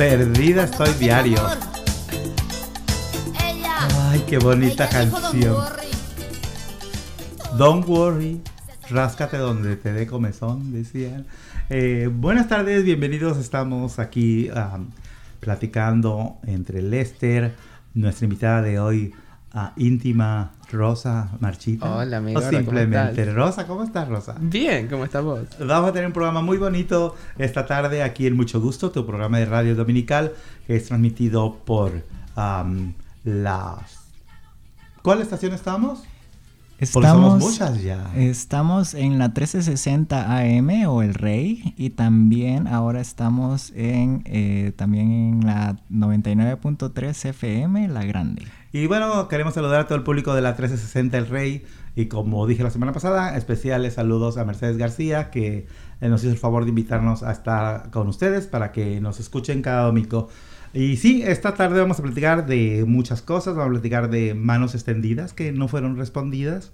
Perdida estoy diario. Ay, qué bonita ella dijo, "Don't canción. worry". Don't worry, ráscate donde te dé comezón, decían. Eh, buenas tardes, bienvenidos. Estamos aquí am, platicando entre Lester, nuestra invitada de hoy, a íntima Rosa Marchita. Hola, amigo, O hola, ¿cómo simplemente? Rosa, ¿cómo estás, Rosa? Bien, ¿cómo estás vos? Vamos a tener un programa muy bonito esta tarde aquí en Mucho Gusto, tu programa de radio dominical, que es transmitido por las... ¿Cuál estación estamos? Porque somos Estamos, muchas ya. estamos en la 1360 AM o El Rey y también ahora estamos en eh, también en la 99.3 FM La Grande. Y bueno, queremos saludar a todo el público de la 1360 El Rey. Y como dije la semana pasada, especiales saludos a Mercedes García, que eh, nos hizo el favor de invitarnos a estar con ustedes para que nos escuchen cada domingo. Y sí, esta tarde vamos a platicar de muchas cosas. Vamos a platicar de manos extendidas que no fueron respondidas.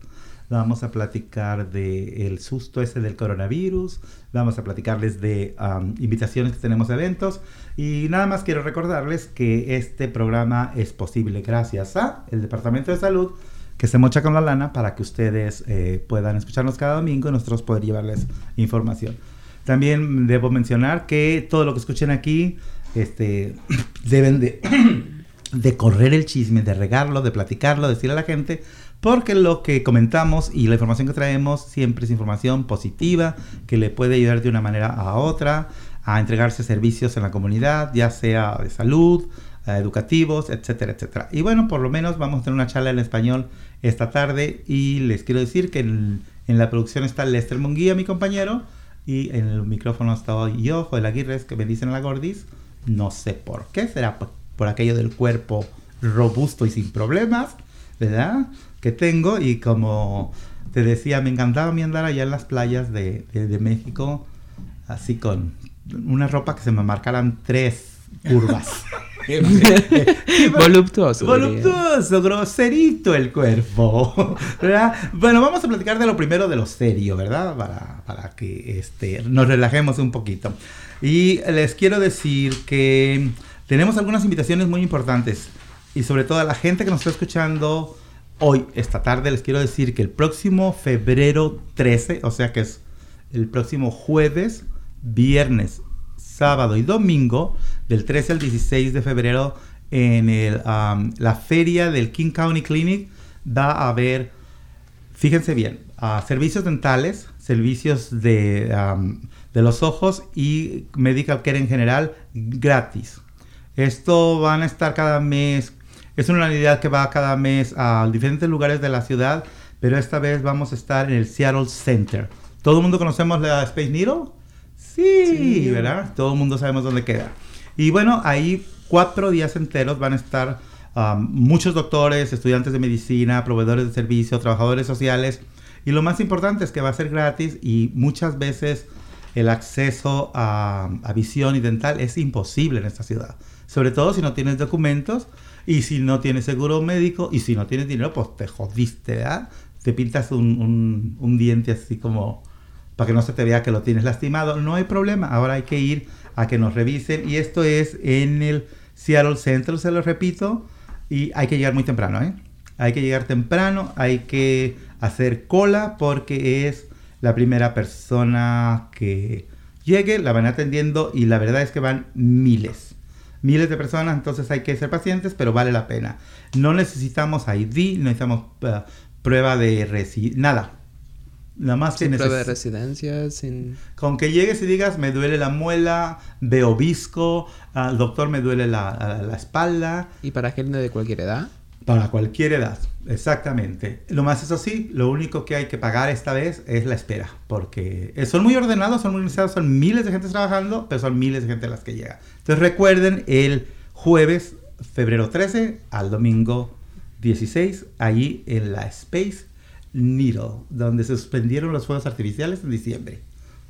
Vamos a platicar de el susto ese del coronavirus. Vamos a platicarles de am, invitaciones que tenemos a eventos. Y nada más quiero recordarles que este programa es posible gracias a el Departamento de Salud que se mocha con la lana para que ustedes eh, puedan escucharnos cada domingo y nosotros poder llevarles información. También debo mencionar que todo lo que escuchen aquí este, deben de, de correr el chisme, de regarlo, de platicarlo, decirle a la gente, porque lo que comentamos y la información que traemos siempre es información positiva que le puede ayudar de una manera a otra a entregarse servicios en la comunidad, ya sea de salud, eh, educativos, etcétera, etcétera. Y bueno, por lo menos vamos a tener una charla en español esta tarde y les quiero decir que en, en la producción está Lester Munguía, mi compañero, y en el micrófono estoy yo, Joel Aguirre, que me dicen la gordis. No sé por qué, será por, por aquello del cuerpo robusto y sin problemas, ¿verdad? Que tengo y como te decía, me encantaba a mí andar allá en las playas de, de- de México, así con una ropa que se me marcaran tres curvas. Voluptuoso. diría. Voluptuoso, groserito el cuerpo. ¿verdad? Bueno, vamos a platicar de lo primero de lo serio, ¿verdad? Para, para que este, nos relajemos un poquito. Y les quiero decir que tenemos algunas invitaciones muy importantes. Y sobre todo a la gente que nos está escuchando hoy, esta tarde, les quiero decir que el próximo febrero 13, o sea que es el próximo jueves, viernes, sábado y domingo, del 13 al 16 de febrero, en el, la feria del King County Clinic, va a haber, fíjense bien, ah, servicios dentales, servicios de los ojos y medical care en general gratis. Esto van a estar cada mes, es una unidad que va cada mes a diferentes lugares de la ciudad, pero esta vez vamos a estar en el Seattle Center. ¿Todo el mundo conocemos la Space Needle? Sí, Sí. ¿verdad? Todo el mundo sabemos dónde queda. Y bueno, ahí cuatro días enteros van a estar um, muchos doctores, estudiantes de medicina, proveedores de servicio, trabajadores sociales. Y lo más importante es que va a ser gratis y muchas veces el acceso a, a visión y dental es imposible en esta ciudad. Sobre todo si no tienes documentos y si no tienes seguro médico y si no tienes dinero, pues te jodiste, ¿verdad? Te pintas un, un- un diente así como para que no se te vea que lo tienes lastimado. No hay problema, ahora hay que ir a que nos revisen y esto es en el Seattle Center, se lo repito, y hay que llegar muy temprano, ¿eh? Hay que llegar temprano, hay que hacer cola porque es la primera persona que llegue, la van atendiendo y la verdad es que van miles, miles de personas, entonces hay que ser pacientes, pero vale la pena. No necesitamos ID, no necesitamos eh, prueba de resi nada. Nada más que Sin prueba de residencia, sin... con que llegues y digas, me duele la muela, veo visco, al doctor me duele la, la- la espalda, ¿Y para gente de cualquier edad? Para cualquier edad, exactamente. Lo más eso sí, lo único que hay que pagar esta vez es la espera, porque eh, son muy ordenados, son muy organizados, son miles de gente trabajando, pero son miles de gente las que llega. Entonces recuerden, el jueves, febrero 13, al domingo 16, allí en la Space Needle, donde se suspendieron los fuegos artificiales en diciembre.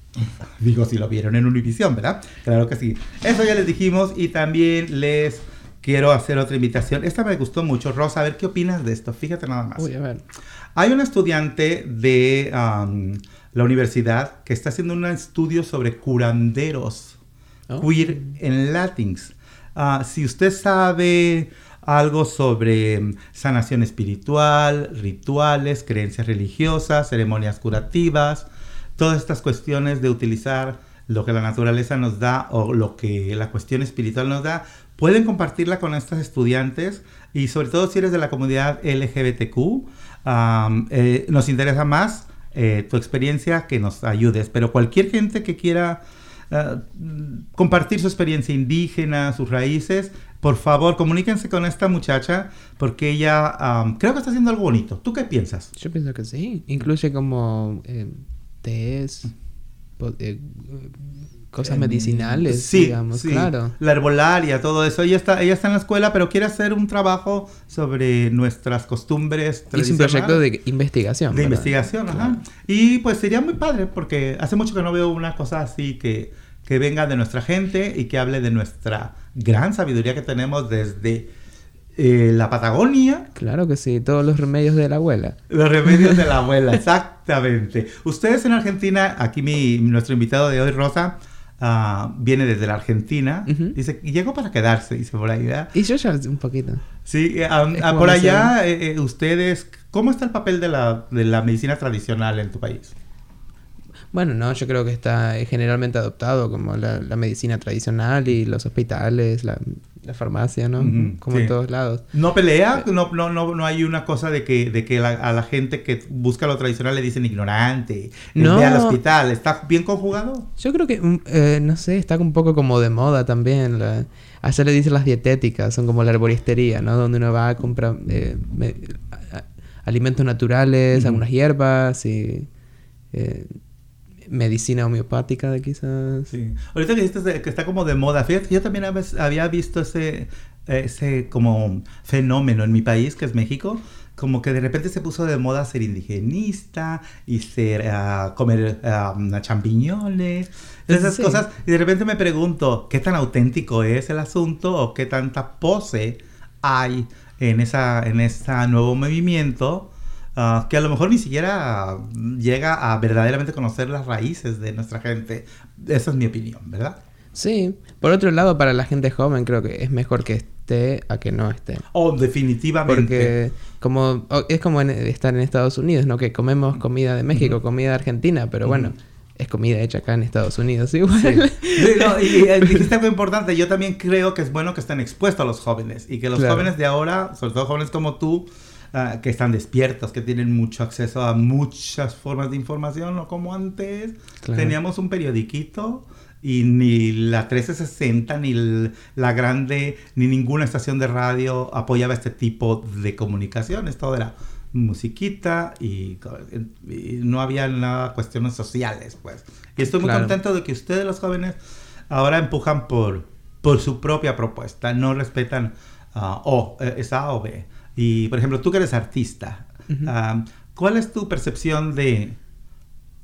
Digo, si lo vieron en Univision, ¿verdad? Claro que sí. Eso ya les dijimos y también les quiero hacer otra invitación. Esta me gustó mucho. Rosa, a ver qué opinas de esto. Fíjate nada más. Uy, a ver. Hay un estudiante de um, la universidad que está haciendo un estudio sobre curanderos Oh. queer en Latins. Ah, si usted sabe algo sobre mm, sanación espiritual, rituales, creencias religiosas, ceremonias curativas, todas estas cuestiones de utilizar lo que la naturaleza nos da o lo que la cuestión espiritual nos da, pueden compartirla con estos estudiantes y sobre todo si eres de la comunidad LGBTQ, eh, nos interesa más eh, tu experiencia que nos ayudes, pero cualquier gente que quiera eh, compartir su experiencia indígena, sus raíces, por favor comuníquense con esta muchacha porque ella creo que está haciendo algo bonito. ¿Tú qué piensas? Yo pienso que sí. Incluye como eh, eh, cosas Em, medicinales, sí, digamos, sí. claro. La herbolaria, todo eso. Ella está, ella está en la escuela, pero quiere hacer un trabajo sobre nuestras costumbres Y es un proyecto tradicionales. de investigación. De ¿verdad? investigación, ajá. Y pues sería muy padre, porque hace mucho que no veo una cosa así que, que venga de nuestra gente y que hable de nuestra gran sabiduría que tenemos desde eh, la Patagonia. Claro que sí, todos los remedios de la abuela. Los remedios de la abuela, exactamente. Ustedes en Argentina, aquí mi, nuestro invitado de hoy, Rosa, ah, viene desde la Argentina. Ujú. Dice, y llegó para quedarse, dice por ahí, ¿verdad? Y yo ya un poquito. Sí, como por allá, eh, eh, ustedes, ¿cómo está el papel de la, de la medicina tradicional en tu país? Bueno, no, yo creo que está eh, generalmente adoptado como la, la medicina tradicional y los hospitales, la, la farmacia, ¿no? Como sí. en todos lados. ¿No pelea? ¿No, no, no, no hay una cosa de que, de que la- a la gente que busca lo tradicional le dicen ignorante? No. Ve al hospital. ¿Está bien conjugado? Yo creo que, mm, eh, no sé, está un poco como de moda también. La, allá le dicen las dietéticas, son como la herboristería, ¿no? Donde uno va a comprar eh, me- a- a- alimentos naturales, algunas hierbas y eh, medicina homeopática quizás. Sí. Ahorita que dijiste que está como de moda, fíjate, yo también había visto ese, ese como fenómeno en mi país, que es México, como que de repente se puso de moda ser indigenista y ser, ah, comer ah, champiñones, esas Sí. cosas. Y de repente me pregunto, ¿qué tan auténtico es el asunto o qué tanta pose hay en, esa, en ese nuevo movimiento? Ah, que a lo mejor ni siquiera llega a verdaderamente conocer las raíces de nuestra gente. Esa es mi opinión, ¿verdad? Sí, por otro lado, para la gente joven creo que es mejor que esté a que no esté. Oh, definitivamente. Porque como es como en- estar en Estados Unidos, ¿no? Que comemos comida de México, comida de Argentina, pero bueno, es comida hecha acá en Estados Unidos igual. Sí. Sí, no, y, y, eh, dijiste algo importante. Yo también creo que es bueno que estén expuestos a los jóvenes y que los Claro. jóvenes de ahora, sobre todo jóvenes como tú, ah, que están despiertos, que tienen mucho acceso a muchas formas de información, no como antes. Claro. Teníamos un periodiquito y ni la 1360, ni la grande, ni ninguna estación de radio apoyaba este tipo de comunicaciones. Todo era musiquita y, y no había nada cuestiones sociales, pues. Y estoy muy Claro. contento de que ustedes, los jóvenes, ahora empujan por, por su propia propuesta, no respetan ah, o eh, es A o B. Y, por ejemplo, tú que eres artista, ¿cuál es tu percepción de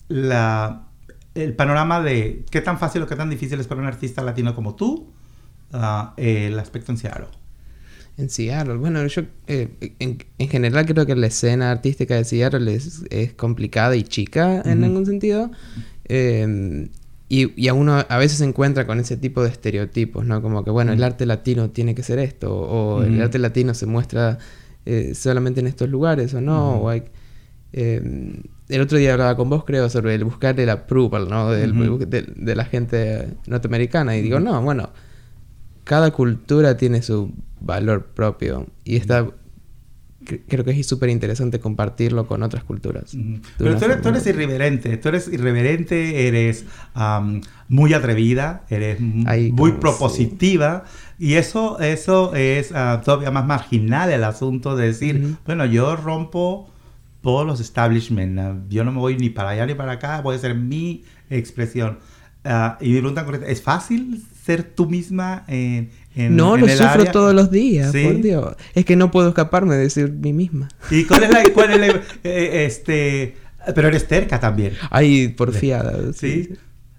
la, el panorama de qué tan fácil o qué tan difícil es para un artista latino como tú ah, el aspecto en Seattle? En Seattle, bueno, yo eh, en, en general creo que la escena artística de Seattle es, es complicada y chica en algún sentido. Eh, y, y a uno a veces se encuentra con ese tipo de estereotipos, ¿no? Como que, bueno, el arte latino tiene que ser esto, o el arte latino se muestra eh, solamente en estos lugares, o no, o hay... eh, el otro día hablaba con vos, creo, sobre el buscar el approval, ¿no? Del- de, de la gente norteamericana. Y digo, no, bueno, cada cultura tiene su valor propio y está creo que es súper interesante compartirlo con otras culturas. Pero tú eres, tú eres irreverente, tú eres irreverente, eres am, muy atrevida, eres Ahí muy propositiva y eso, eso es ah, todavía más marginal el asunto de decir, bueno, yo rompo todos los establishments, ah, yo no me voy ni para allá ni para acá, voy a hacer mi expresión. Ah, y mi pregunta correcta, ¿es fácil ser tú misma en, en no, en lo sufro área? todos los días, ¿Sí? por Dios. Es que no puedo escaparme de ser mí misma. ¿Y cuál es la, cuál es la- eh, este, pero eres terca también? Ay, porfiada. Sí. sí.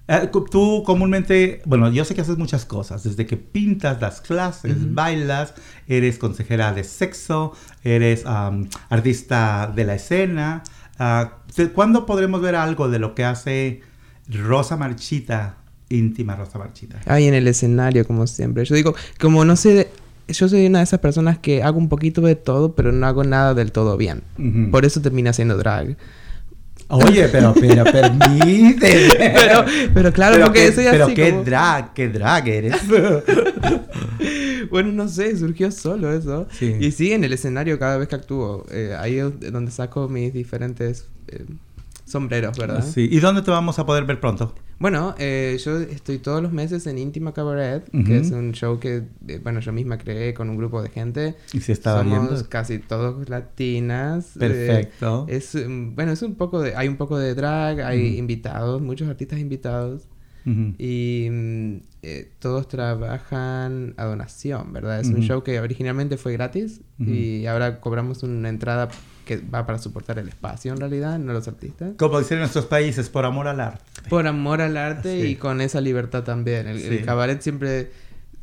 Eh, cu- tú comúnmente, bueno, yo sé que haces muchas cosas, desde que pintas, das clases, bailas, eres consejera de sexo, eres am, artista de la escena. Ah, ¿de- ¿Cuándo podremos ver algo de lo que hace Rosa Marchita, íntima Rosa Marchita? Ahí en el escenario, como siempre. Yo digo, como no sé, yo soy una de esas personas que hago un poquito de todo, pero no hago nada del todo bien. Por eso termina haciendo drag. Oye, pero, pero permíteme. Pero, pero claro, Pero porque qué- soy pero así qué como- drag, qué drag eres. Bueno, no sé, surgió solo eso. Sí. Y sí, en el escenario cada vez que actúo. eh, ahí es donde saco mis diferentes eh, sombreros, ¿verdad? Sí. ¿Y dónde te vamos a poder ver pronto? Bueno, eh, yo estoy todos los meses en Íntima Cabaret, Ujú. que es un show que, eh, bueno, yo misma creé con un grupo de gente. Y si estaba Somos viendo. casi todos latinas. eh, Perfecto. es, mm, bueno, es un poco de, hay un poco de drag, hay Ujú. invitados, muchos artistas invitados. Y mm, eh, todos trabajan a donación, ¿verdad? Es un show que originalmente fue gratis y ahora cobramos una entrada que va para soportar el espacio en realidad, no los artistas. Como dicen en nuestros países, por amor al arte. Por amor al arte Sí. y con esa libertad también. El, cabaret siempre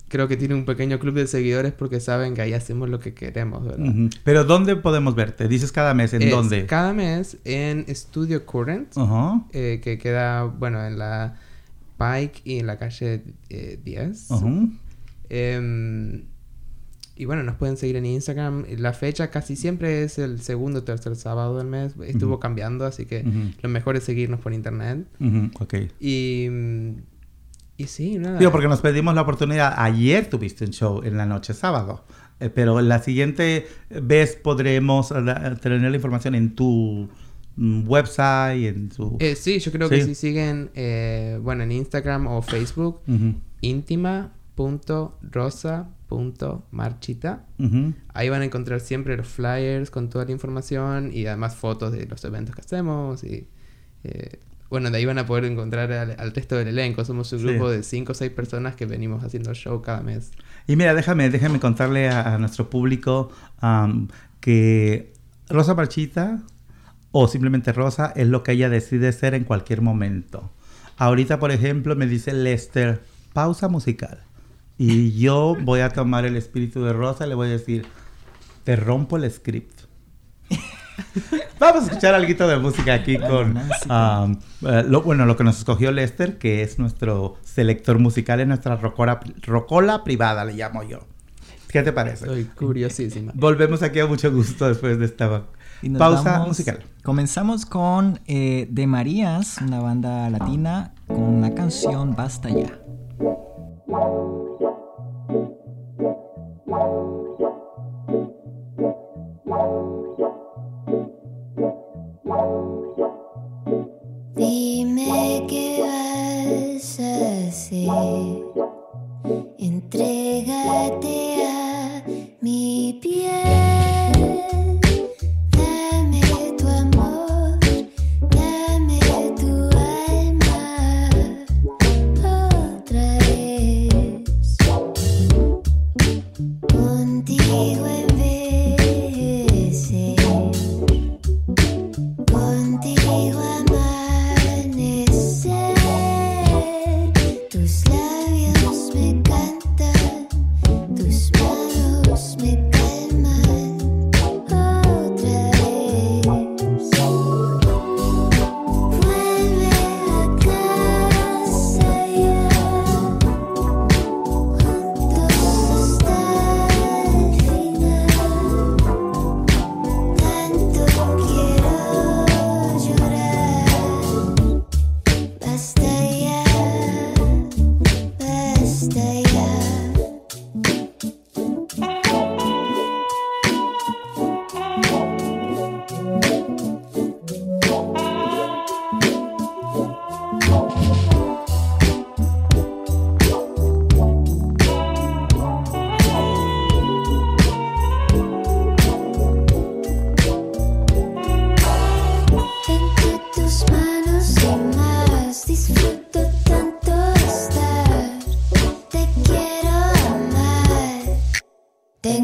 creo que tiene un pequeño club de seguidores porque saben que ahí hacemos lo que queremos, ¿verdad? Pero ¿dónde podemos verte? Dices cada mes, ¿en Es dónde? Cada mes en Studio Current, eh, que queda, bueno, en la Pike y en la calle eh, 10. Ajá. Em, y bueno, nos pueden seguir en Instagram. La fecha casi siempre es el segundo o tercer sábado del mes. Estuvo Ujú. cambiando, así que Ujú. lo mejor es seguirnos por internet. Ok. Y, y sí, nada. Digo, porque nos pedimos la oportunidad. Ayer tuviste un show en la noche sábado. eh, pero la siguiente vez podremos eh, tener la información en tu website, en tu... Eh, sí, yo creo que si siguen, eh, bueno, en Instagram o Facebook, Ujú, íntima.rosa.marchita. ujú. Ahí van a encontrar siempre los flyers con toda la información y además fotos de los eventos que hacemos. Y eh, bueno, de ahí van a poder encontrar al, al resto del elenco. Somos un Sí. grupo de 5 o 6 personas que venimos haciendo show cada mes. Y mira, déjame, déjame contarle a, a nuestro público que Rosa Marchita o simplemente Rosa es lo que ella decide ser en cualquier momento. Ahorita, por ejemplo, me dice Lester, pausa musical. Y yo voy a tomar el espíritu de Rosa y le voy a decir, te rompo el script. Vamos a escuchar algo de música aquí con eh, lo, bueno, lo que nos escogió Lester, que es nuestro selector musical en nuestra rocola, rocola privada, le llamo yo. ¿Qué te parece? Estoy curiosísima. Volvemos aquí a mucho gusto después de esta Y nos pausa vamos- musical. Comenzamos con eh, De Marías, una banda latina, con la canción Basta Ya.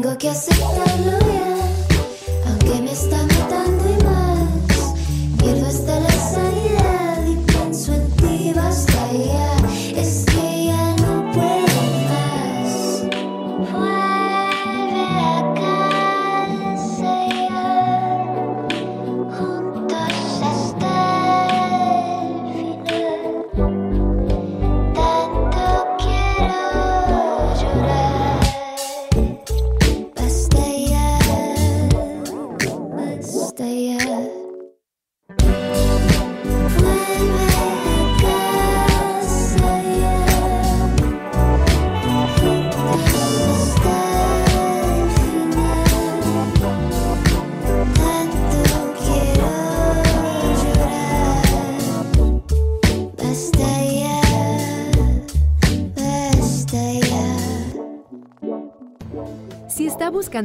Tengo que aceptarlo ya, aunque me está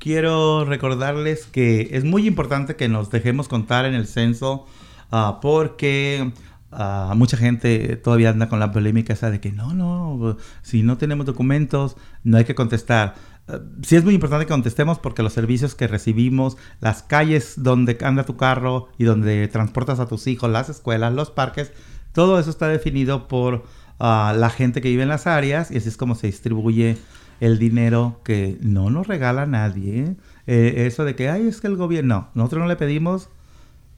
Quiero recordarles que es muy importante que nos dejemos contar en el censo ah, porque ah, mucha gente todavía anda con la polémica esa de que no, no, si no tenemos documentos no hay que contestar. Ah, sí es muy importante que contestemos porque los servicios que recibimos, las calles donde anda tu carro y donde transportas a tus hijos, las escuelas, los parques, todo eso está definido por la gente que vive en las áreas y así es como se distribuye el dinero que no nos regala nadie. Eh, eso de que, ay, es que el gobierno, nosotros no le pedimos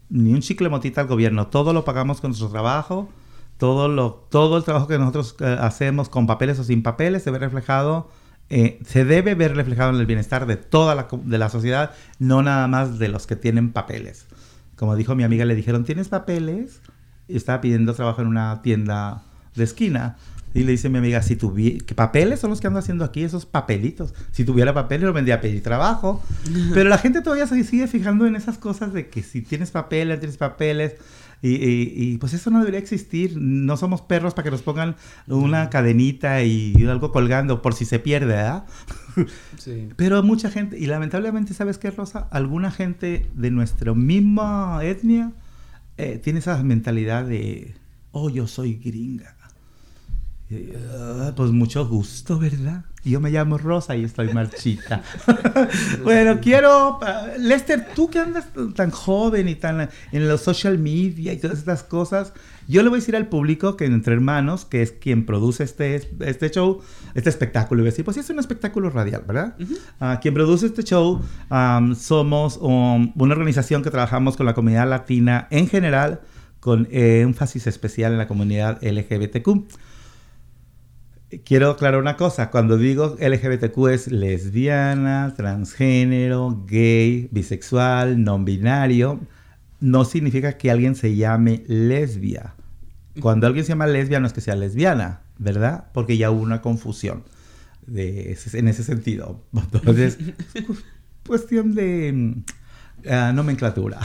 ni un chicle motita al gobierno, todo lo pagamos con nuestro trabajo, todo, lo, todo el trabajo que nosotros eh, hacemos con papeles o sin papeles se ve reflejado, eh, se debe ver reflejado en el bienestar de toda la, de la sociedad, no nada más de los que tienen papeles. Como dijo mi amiga, le dijeron, ¿tienes papeles? Y estaba pidiendo trabajo en una tienda de esquina. Y le dice mi amiga, si tuviera, ¿qué papeles son los que ando haciendo aquí? Esos papelitos. Si tuviera papeles, lo vendría a pedir trabajo. Pero la gente todavía se sigue fijando en esas cosas de que si tienes papeles, tienes papeles. Y, y- y, pues eso no debería existir. No somos perros para que nos pongan una cadenita y algo colgando por si se pierde, ¿verdad? Sí. Pero mucha gente, y lamentablemente, ¿sabes qué, Rosa? Alguna gente de nuestra misma etnia eh, tiene esa mentalidad de, oh, yo soy gringa. Ah, pues mucho gusto, ¿verdad? Yo me llamo Rosa y estoy marchita. bueno, quiero, ah, Lester, tú que andas tan joven y tan en los social media y todas estas cosas, yo le voy a decir al público que Entre Hermanos, que es quien produce este, este show, este espectáculo, y voy a decir, pues sí, es un espectáculo radial, ¿verdad? Ah, quien produce este show, am, somos um, una organización que trabajamos con la comunidad latina en general, con énfasis especial en la comunidad LGBTQ. Quiero aclarar una cosa, cuando digo LGBTQ es lesbiana, transgénero, gay, bisexual, non binario, no significa que alguien se llame lesbia. Cuando alguien se llama lesbia no es que sea lesbiana, ¿verdad? Porque ya hubo una confusión de ese- en ese sentido. Entonces, es cu- cuestión de ah, nomenclatura.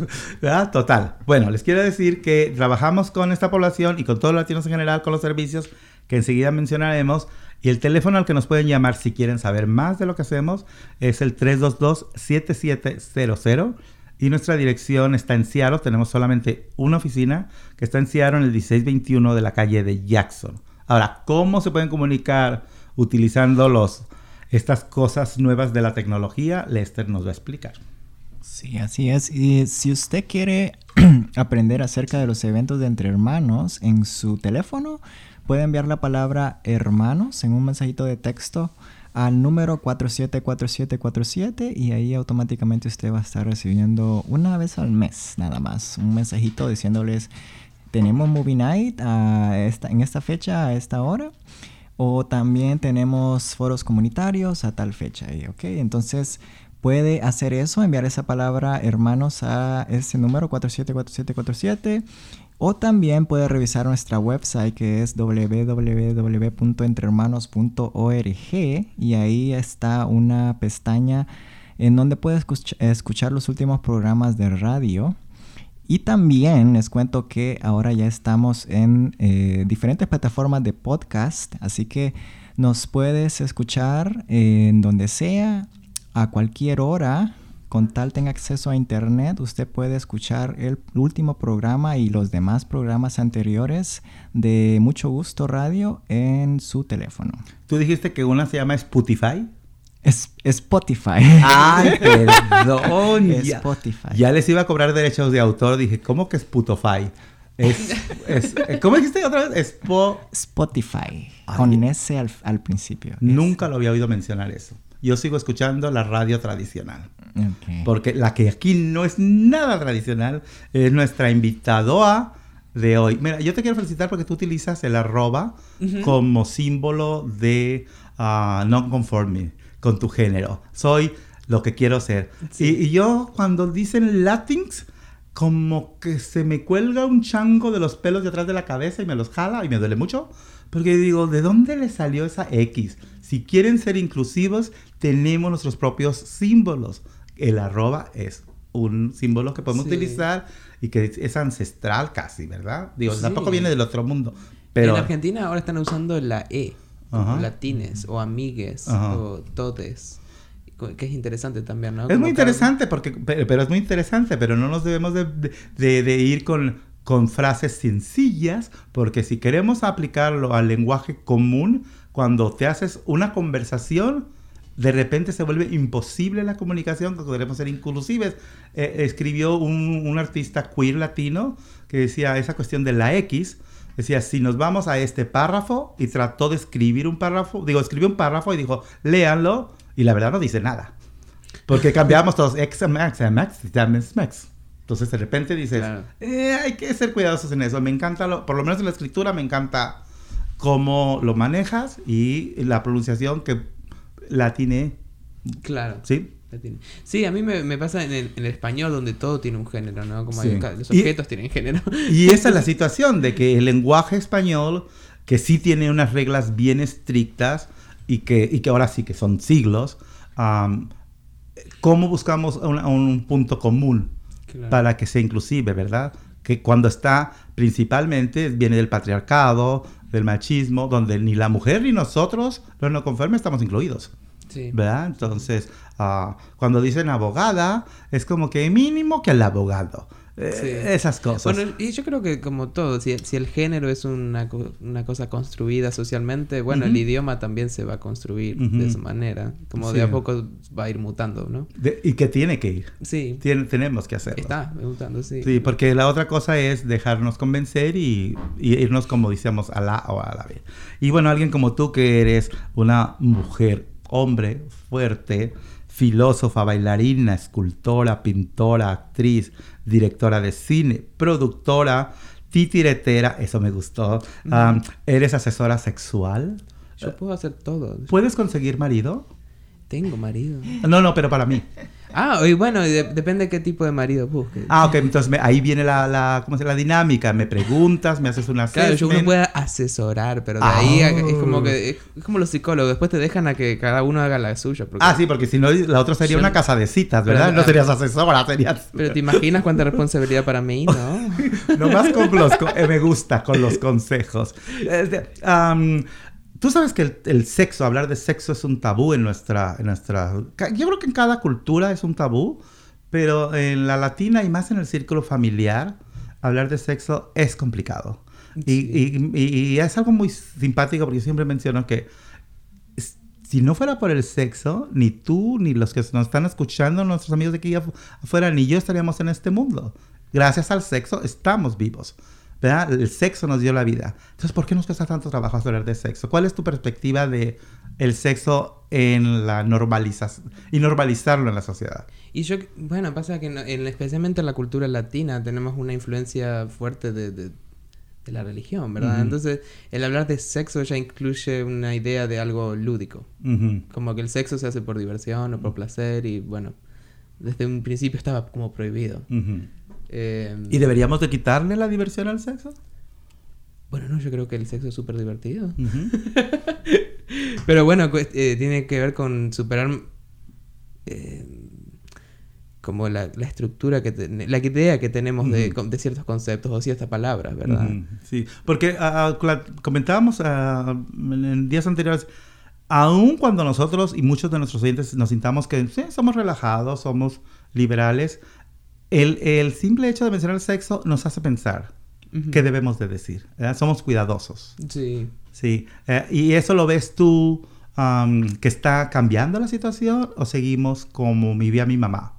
Total. Bueno, les quiero decir que trabajamos con esta población y con todos los latinos en general con los servicios que enseguida mencionaremos. Y el teléfono al que nos pueden llamar si quieren saber más de lo que hacemos es el 322-7700. Y nuestra dirección está en Seattle. Tenemos solamente una oficina que está en Seattle en el 1621 de la calle de Jackson. Ahora, ¿cómo se pueden comunicar utilizando los, estas cosas nuevas de la tecnología? Lester nos va a explicar. Sí, así es. Y si usted quiere aprender acerca de los eventos de Entre Hermanos en su teléfono, puede enviar la palabra hermanos en un mensajito de texto al número 474747 y ahí automáticamente usted va a estar recibiendo una vez al mes nada más un mensajito diciéndoles tenemos Movie Night en esta fecha, a esta hora. O también tenemos foros comunitarios a tal fecha. ¿ok? Entonces puede hacer eso, enviar esa palabra hermanos a ese número 474747. O también puede revisar nuestra website que es www.entrehermanos.org y ahí está una pestaña en donde puede escuch- escuchar los últimos programas de radio. Y también les cuento que ahora ya estamos en eh, diferentes plataformas de podcast, así que nos puedes escuchar en donde sea, a cualquier hora, con tal tenga acceso a internet, usted puede escuchar el último programa y los demás programas anteriores de Mucho Gusto Radio en su teléfono. Tú dijiste que una se llama Spotify. Es Spotify. Ay, perdón. Es ya, Spotify. ya les iba a cobrar derechos de autor. Dije, ¿cómo que Spotify? Es, es- ¿Cómo dijiste otra vez? Spo- Spotify. Ay. Con S al, al principio. Nunca lo había oído mencionar eso. Yo sigo escuchando la radio tradicional. Ok. Porque la que aquí no es nada tradicional es nuestra invitada de hoy. Mira, yo te quiero felicitar porque tú utilizas el arroba como símbolo de ah, non conforme con tu género. Soy lo que quiero ser. Sí. Y, y yo cuando dicen Latins, como que se me cuelga un chango de los pelos de atrás de la cabeza y me los jala y me duele mucho. Porque digo, ¿de dónde le salió esa X? Si quieren ser inclusivos, tenemos nuestros propios símbolos. El arroba es un símbolo que podemos Sí. utilizar y que es- es ancestral casi, ¿verdad? Digo, Sí. tampoco viene del otro mundo. Pero, En Argentina ahora están usando la E, Ajá. latines o amigues Ajá. o todes, que es interesante también, ¿no? Es Como muy cada- interesante, porque, pero, pero es muy interesante, pero no nos debemos de, de- de- de ir con, con frases sencillas, porque si queremos aplicarlo al lenguaje común, cuando te haces una conversación, de repente se vuelve imposible la comunicación, que queremos ser inclusives. Eh, escribió un, un artista queer latino que decía esa cuestión de la X, decía, si nos vamos a este párrafo, y trató de escribir un párrafo, digo, escribió un párrafo y dijo, léanlo, y la verdad no dice nada. Porque cambiamos todos X a Max, a Max, es Max. Entonces de repente dices, Claro. "Eh, hay que ser cuidadosos en eso. Me encanta, lo- por lo menos en la escritura, me encanta cómo lo manejas y la pronunciación que la tiene, Claro. ¿sí? Sí, a mí me, me pasa en el, en el español donde todo tiene un género, ¿no? Como hay Sí. ca- los Y- objetos tienen género. Y esa es la situación de que el lenguaje español, que sí tiene unas reglas bien estrictas y que, y que ahora sí que son siglos, am, ¿cómo buscamos un, un punto común Claro. para que sea inclusive, verdad? Que cuando está principalmente viene del patriarcado, del machismo, donde ni la mujer ni nosotros, los no conformes, estamos incluidos. Sí. ¿verdad? Entonces, ah, cuando dicen abogada, es como que mínimo que el abogado. Eh, Sí. Esas cosas. Bueno, y yo creo que como todo, si, si el género es una, una cosa construida socialmente, bueno, el idioma también se va a construir de esa manera. Como Sí. de a poco va a ir mutando, ¿no? De- y que tiene que ir. Sí, tenemos que hacerlo. está mutando, sí. Sí, porque la otra cosa es dejarnos convencer y, y irnos como decíamos a la o a la B. Y bueno, alguien como tú que eres una mujer, hombre, fuerte, filósofa, bailarina, escultora, pintora, actriz, directora de cine, productora, titiretera, eso me gustó. Am, ¿Eres asesora sexual? Yo puedo hacer todo. ¿Puedes conseguir marido? Tengo marido. No, no, pero para mí. Ah, y bueno, y de- depende qué tipo de marido busques. Ah, ok, entonces me- ahí viene la, la, ¿cómo se la dinámica. Me preguntas, me haces una Claro, yo uno puede asesorar, pero de Ah. ahí a- es como que es como los psicólogos, después te dejan a que cada uno haga la suya. porque- Ah, sí, porque si no, la otra sería Yo- una casa de citas, ¿verdad? Pero- no serías asesora, serías... Pero te imaginas cuánta responsabilidad para mí, ¿no? Nomás con los... co- eh, me gusta con los consejos. Este, Tú sabes que el, el sexo, hablar de sexo es un tabú en nuestra, en nuestra... Yo creo que en cada cultura es un tabú, pero en la latina y más en el círculo familiar, hablar de sexo es complicado. Y, Sí. y- y- y es algo muy simpático porque yo siempre menciono que si no fuera por el sexo, ni tú, ni los que nos están escuchando, nuestros amigos de aquí afu- afuera, ni yo estaríamos en este mundo. Gracias al sexo estamos vivos. ¿Verdad? El sexo nos dio la vida. Entonces, ¿por qué nos cuesta tanto trabajo hablar de sexo? ¿Cuál es tu perspectiva de el sexo en la normalización y normalizarlo en la sociedad? Y yo, bueno, pasa que en, en- especialmente en la cultura latina tenemos una influencia fuerte de, de- de la religión, ¿verdad? Ujú. Entonces, el hablar de sexo ya incluye una idea de algo lúdico. Ujú. Como que el sexo se hace por diversión o por placer y bueno, desde un principio estaba como prohibido. Ujú. Eh, ¿Y deberíamos de quitarle la diversión al sexo? Bueno, no, yo creo que el sexo es súper divertido. Pero bueno, eh, tiene que ver con superar eh, como la, la estructura que la idea que tenemos de, ciertos conceptos o ciertas palabras, ¿verdad? Sí, porque comentábamos en, en días anteriores, aun cuando nosotros y muchos de nuestros oyentes nos sintamos que sí, somos relajados, somos liberales, el, el simple hecho de mencionar el sexo nos hace pensar qué debemos de decir. ¿verdad? Somos cuidadosos. Sí. Sí, eh, y eso lo ves tú que está cambiando la situación o seguimos como vivía mi mamá.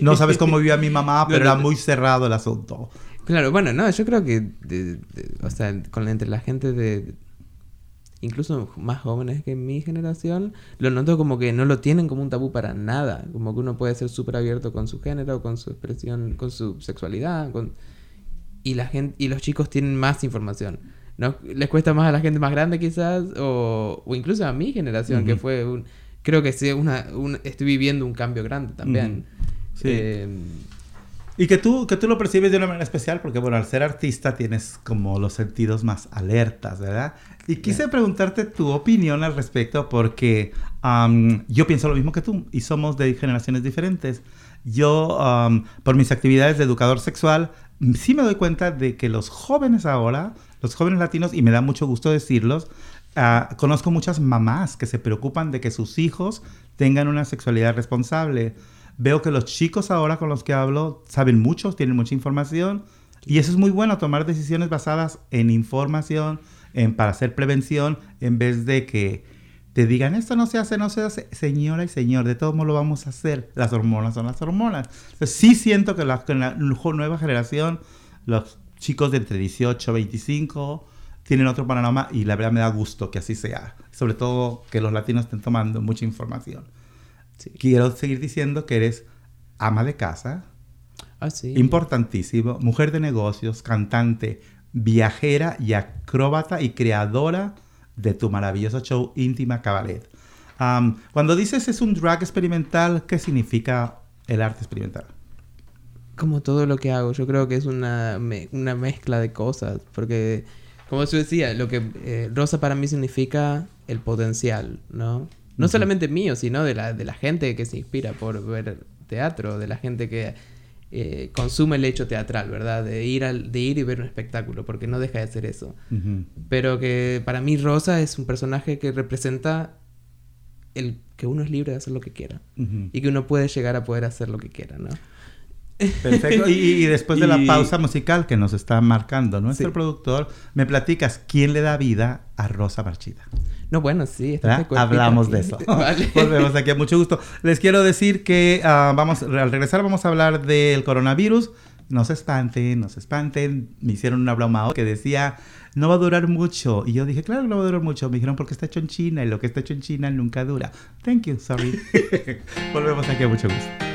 No sabes cómo vivía mi mamá, pero No, no, era muy cerrado el asunto. Claro, bueno, no, yo creo que, de- de- o sea, con entre la gente de, incluso más jóvenes que mi generación, lo noto como que no lo tienen como un tabú para nada, como que uno puede ser súper abierto con su género, con su expresión, con su sexualidad, con... y la gente, y los chicos tienen más información. ¿No? Les cuesta más a la gente más grande quizás, o, o incluso a mi generación, que fue un, creo que sí, una, un- estoy viviendo un cambio grande también. Sí. Eh, Y que tú, que tú lo percibes de una manera especial porque, bueno, al ser artista tienes como los sentidos más alertas, ¿verdad? Y quise preguntarte tu opinión al respecto porque am, yo pienso lo mismo que tú y somos de generaciones diferentes. Yo, am, por mis actividades de educador sexual, mm, sí me doy cuenta de que los jóvenes ahora, los jóvenes latinos, y me da mucho gusto decirlos, ah, conozco muchas mamás que se preocupan de que sus hijos tengan una sexualidad responsable. Veo que los chicos ahora con los que hablo saben mucho, tienen mucha información y eso es muy bueno, tomar decisiones basadas en información, en, para hacer prevención, en vez de que te digan esto no se hace, no se hace. Señora y señor, de todos modos lo vamos a hacer. Las hormonas son las hormonas. Entonces, sí siento que la, que la nueva generación, los chicos de entre 18 y 25, tienen otro panorama y la verdad me da gusto que así sea. Sobre todo que los latinos estén tomando mucha información. Sí. Quiero seguir diciendo que eres ama de casa, Ah, sí. importantísimo, mujer de negocios, cantante, viajera y acróbata y creadora de tu maravilloso show Íntima Cabaret. Am, cuando dices es un drag experimental, ¿qué significa el arte experimental? Como todo lo que hago, yo creo que es una, me- una mezcla de cosas, porque como yo decía, lo que eh, Rosa para mí significa el potencial, ¿no? No solamente mío, sino de la, de la gente que se inspira por ver teatro, de la gente que eh, consume el hecho teatral, ¿verdad? De ir, al, de ir y ver un espectáculo, porque no deja de ser eso. Pero que para mí Rosa es un personaje que representa el que uno es libre de hacer lo que quiera. Y que uno puede llegar a poder hacer lo que quiera, ¿no? Perfecto. Y, y después de la Y- pausa musical que nos está marcando nuestro Sí. productor, me platicas quién le da vida a Rosa Marchita. No, bueno, sí. Hablamos de eso. Vale. Volvemos aquí a mucho gusto. Les quiero decir que ah, vamos, al regresar vamos a hablar del coronavirus. No se espanten, no se espanten. Me hicieron una broma que decía, no va a durar mucho. Y yo dije, claro que no va a durar mucho. Me dijeron, porque está hecho en China y lo que está hecho en China nunca dura. Thank you, sorry. Volvemos aquí a mucho gusto.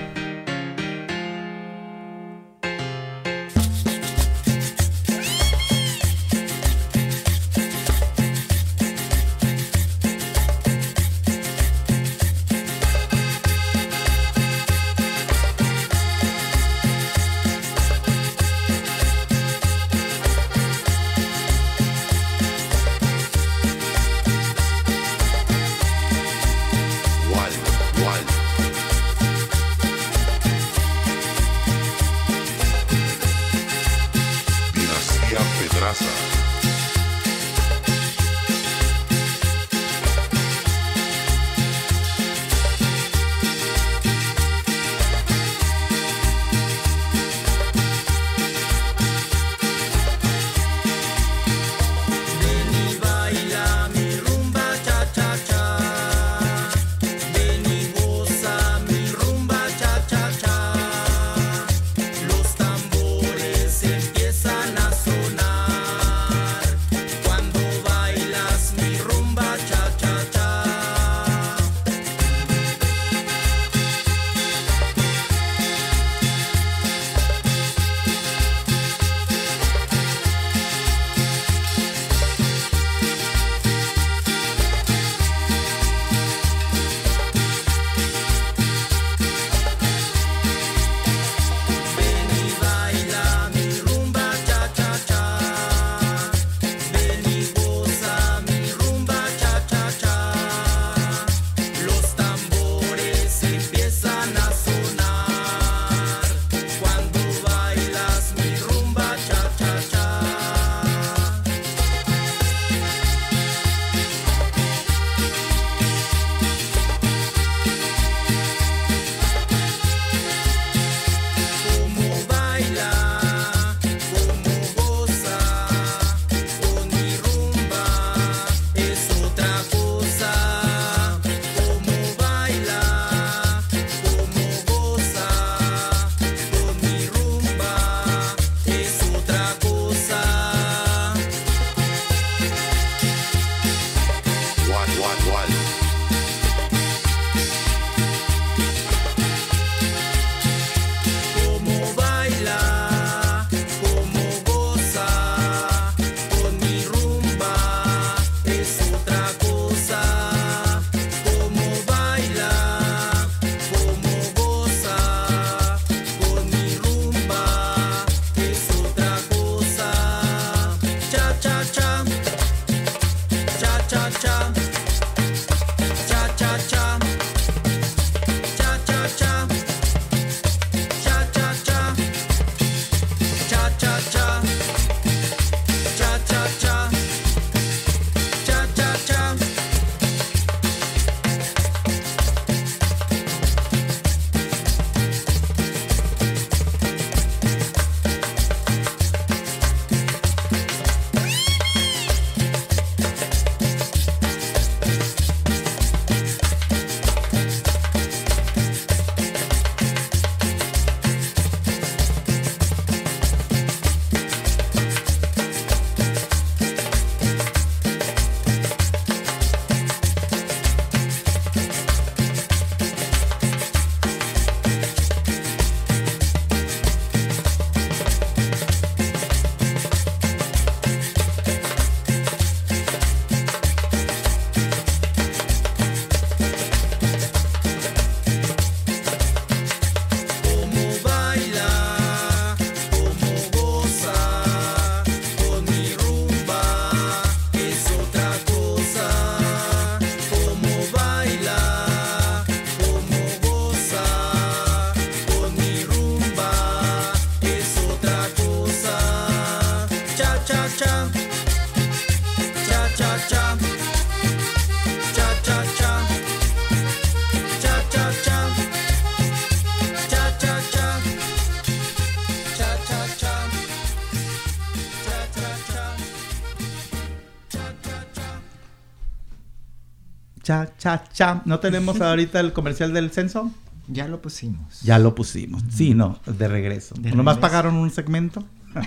Cha. ¿No tenemos ahorita el comercial del censo? Ya lo pusimos. Ya lo pusimos. Sí, no, de regreso. De ¿Nomás regreso. pagaron un segmento?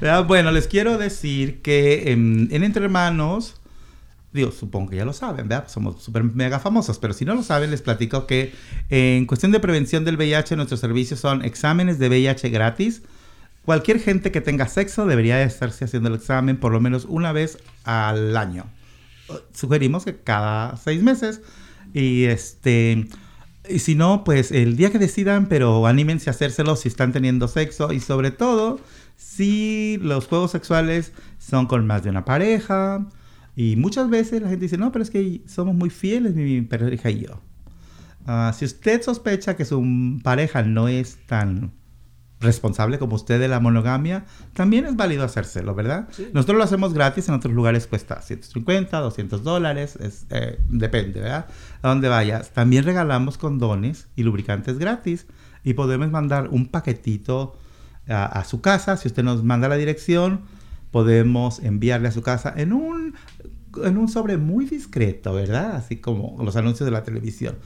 Ay, bueno, les quiero decir que en, en Entre Hermanos, digo, supongo que ya lo saben, ¿verdad? Somos súper mega famosos, pero si no lo saben, les platico que en cuestión de prevención del VIH, nuestros servicios son exámenes de VIH gratis. Cualquier gente que tenga sexo debería de estarse haciendo el examen por lo menos una vez al año. Sugerimos que cada seis meses. Y este. Y si no, pues el día que decidan, pero anímense a hacérselo si están teniendo sexo. Y sobre todo, si los juegos sexuales son con más de una pareja. Y muchas veces la gente dice, no, pero es que somos muy fieles, mi pareja y yo. Ah, si usted sospecha que su pareja no es tan responsable como usted de la monogamia, también es válido hacérselo, ¿verdad? Nosotros lo hacemos gratis, en otros lugares cuesta 150, 200 dólares, es, eh, depende, ¿verdad? A donde vayas. También regalamos condones y lubricantes gratis y podemos mandar un paquetito a, a su casa. Si usted nos manda la dirección, podemos enviarle a su casa en un, en un sobre muy discreto, ¿verdad? Así como los anuncios de la televisión.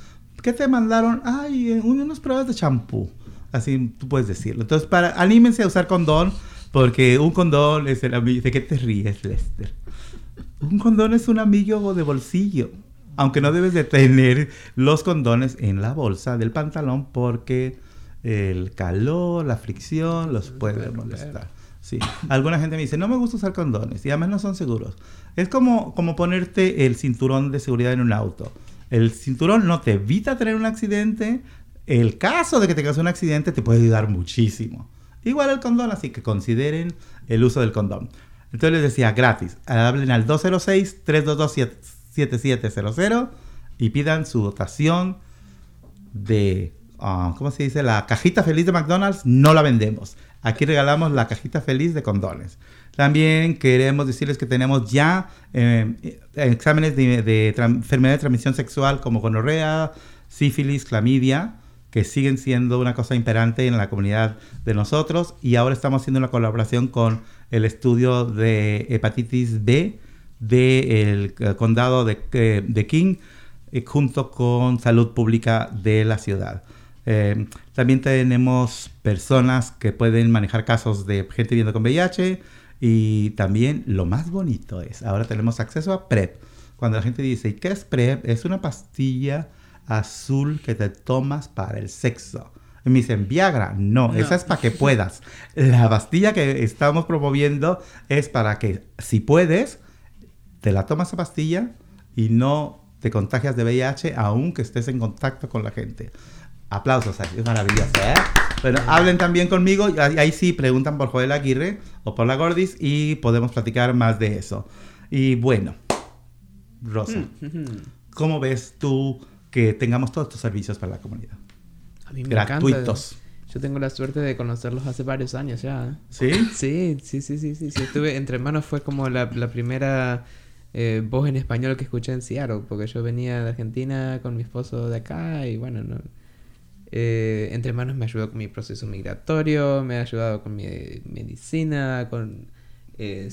¿Qué te mandaron? Ay, un- unas pruebas de champú. Así tú puedes decirlo. Entonces, para, anímense a usar condón, porque un condón es el amigo. ¿De qué te ríes, Lester? Un condón es un amigo de bolsillo. Aunque no debes de tener los condones en la bolsa del pantalón porque el calor, la fricción los puede molestar. Sí. Alguna gente me dice, no me gusta usar condones y además no son seguros. Es como, como ponerte el cinturón de seguridad en un auto. El cinturón no te evita tener un accidente. El caso de que tengas un accidente te puede ayudar muchísimo. Igual el condón, así que consideren el uso del condón. Entonces les decía, gratis. Hablen al 206-322-7700 y pidan su dotación de, ah, ¿cómo se dice? La cajita feliz de McDonald's. No la vendemos. Aquí regalamos la cajita feliz de condones. También queremos decirles que tenemos ya eh, exámenes de, de enfermedad de transmisión sexual como gonorrea, sífilis, clamidia, que siguen siendo una cosa imperante en la comunidad de nosotros. Y ahora estamos haciendo una colaboración con el estudio de hepatitis B del eh, condado de, eh, King, eh, junto con salud pública de la ciudad. También tenemos personas que pueden manejar casos de gente viviendo con VIH y también lo más bonito es, ahora tenemos acceso a PrEP. Cuando la gente dice, ¿y qué es PrEP? Es una pastilla azul que te tomas para el sexo. Y me dicen, Viagra, no, esa es para que puedas. La pastilla que estamos promoviendo es para que si puedes, te la tomas esa pastilla y no te contagias de VIH aunque estés en contacto con la gente. Aplausos, es maravilloso, ¿eh? Bueno, hablen también conmigo, y ahí ahí sí preguntan por Joel Aguirre o por la Gordis y podemos platicar más de eso. Y bueno, Rosa, ¿cómo ves tú que tengamos todos estos servicios para la comunidad? A mí me Gratuitos. encanta. Yo tengo la suerte de conocerlos hace varios años ya. ¿Sí? Sí, sí, sí, sí, sí. sí. Estuve entre manos fue como la, la primera eh, voz en español que escuché en Seattle, porque yo venía de Argentina con mi esposo de acá y bueno, no. Eh, entre manos me ayudó con mi proceso migratorio, me ha ayudado con mi medicina, con eh,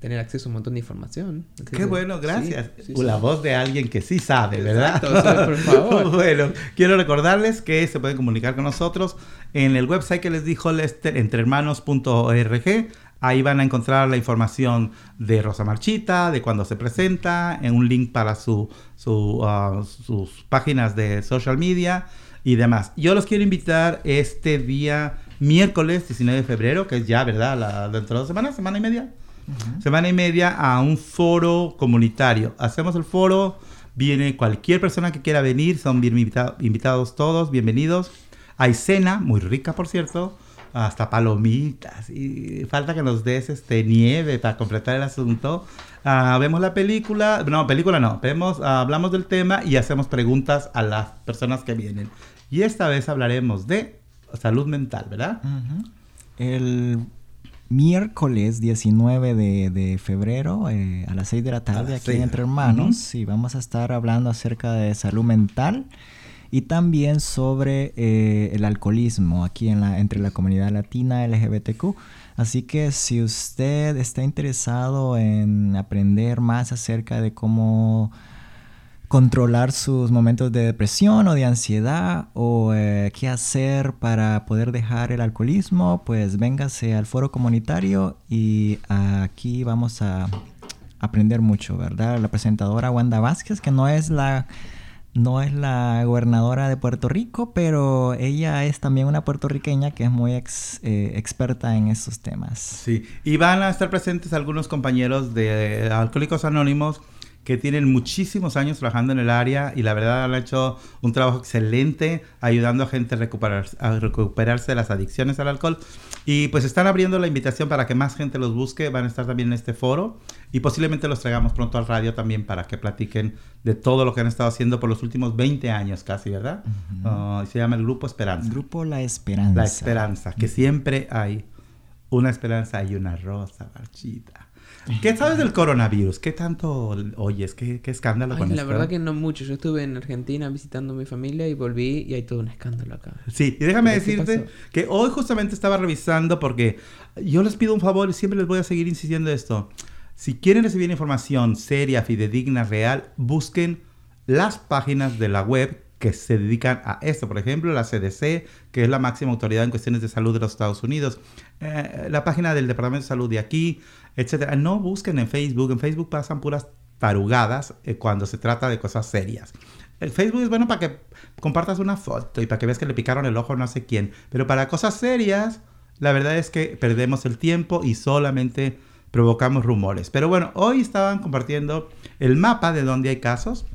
tener acceso a un montón de información. Qué bueno, gracias. sí, La sí. voz de alguien que sí sabe, ¿verdad? Exacto, por favor. bueno, quiero recordarles que se pueden comunicar con nosotros en el website que les dijo Lester, entrehermanos.org. Ahí van a encontrar la información de Rosa Marchita, de cuando se presenta, en un link para su, su, ah, sus páginas de social media y demás. Yo los quiero invitar este día miércoles 19 de febrero, que es ya, ¿verdad? La, dentro de dos semanas, semana y media. Semana y media a un foro comunitario. Hacemos el foro, viene cualquier persona que quiera venir, son bien invita- invitados todos, bienvenidos. Hay cena, muy rica por cierto, hasta palomitas. Y falta que nos des este, nieve para completar el asunto. Ah, vemos la película, no, película no, vemos, ah, hablamos del tema y hacemos preguntas a las personas que vienen. Y esta vez hablaremos de salud mental, ¿verdad? El miércoles 19 de, de febrero a las 6 de la tarde aquí en Entre Hermanos y vamos a estar hablando acerca de salud mental y también sobre eh, el alcoholismo aquí en la, entre la comunidad latina LGBTQ. Así que si usted está interesado en aprender más acerca de cómo controlar sus momentos de depresión o de ansiedad o eh, qué hacer para poder dejar el alcoholismo, pues véngase al foro comunitario y aquí vamos a aprender mucho, ¿verdad? La presentadora Wanda Vázquez, que no es la no es la gobernadora de Puerto Rico, pero ella es también una puertorriqueña que es muy ex- eh, experta en esos temas. Sí, y van a estar presentes algunos compañeros de Alcohólicos Anónimos que tienen muchísimos años trabajando en el área y la verdad han hecho un trabajo excelente ayudando a gente a, recuperar, a recuperarse de las adicciones al alcohol. Y pues están abriendo la invitación para que más gente los busque, van a estar también en este foro y posiblemente los traigamos pronto al radio también para que platiquen de todo lo que han estado haciendo por los últimos 20 años casi, ¿verdad? Ah, se llama el Grupo Esperanza. Grupo La Esperanza. La esperanza, que siempre hay una esperanza y una rosa marchita. ¿Qué sabes del coronavirus? ¿Qué tanto oyes? ¿Qué, qué escándalo Ay, con la esto? verdad que no mucho. Yo estuve en Argentina visitando a mi familia y volví y hay todo un escándalo acá. Sí, y déjame ¿Pero qué decirte que hoy justamente estaba revisando porque yo les pido un favor y siempre les voy a seguir insistiendo esto. Si quieren recibir información seria, fidedigna, real, busquen las páginas de la web que se dedican a esto. Por ejemplo, la CDC, que es la máxima autoridad en cuestiones de salud de los Estados Unidos. Eh, la página del Departamento de Salud de aquí, etcétera. No busquen en Facebook. En Facebook pasan puras tarugadas eh, cuando se trata de cosas serias. El Facebook es bueno para que compartas una foto y para que veas que le picaron el ojo a no sé quién. Pero para cosas serias, la verdad es que perdemos el tiempo y solamente provocamos rumores. Pero bueno, hoy estaban compartiendo el mapa de donde hay casos.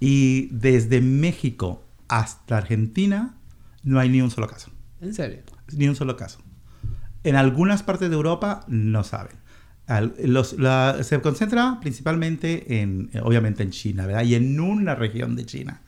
Y desde México hasta Argentina no hay ni un solo caso. ¿En serio? Ni un solo caso. En algunas partes de Europa no saben. Al- los- la- se concentra principalmente en, eh, obviamente en China, ¿verdad? Y en una región de China.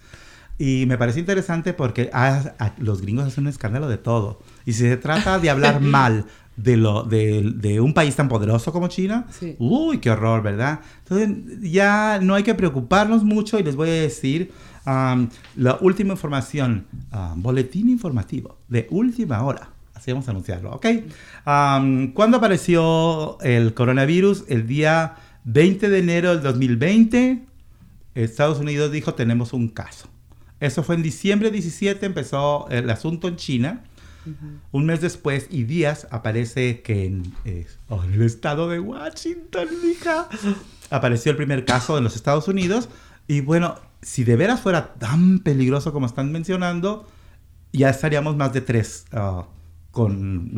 Y me parece interesante porque ah, ah, los gringos hacen un escándalo de todo. Y si se trata de hablar mal de, lo, de, de un país tan poderoso como China, Sí. uy, qué horror, ¿verdad? Entonces ya no hay que preocuparnos mucho y les voy a decir am, la última información, am, boletín informativo de última hora. Así vamos a anunciarlo, ¿ok? Am, ¿Cuándo apareció el coronavirus? El día 20 de enero del 2020. Estados Unidos dijo tenemos un caso. Eso fue en diciembre 17, empezó el asunto en China. Un mes después y días aparece que en, eh, oh, en el estado de Washington, mija, apareció el primer caso en los Estados Unidos. Y bueno, si de veras fuera tan peligroso como están mencionando, ya estaríamos más de tres ah, con,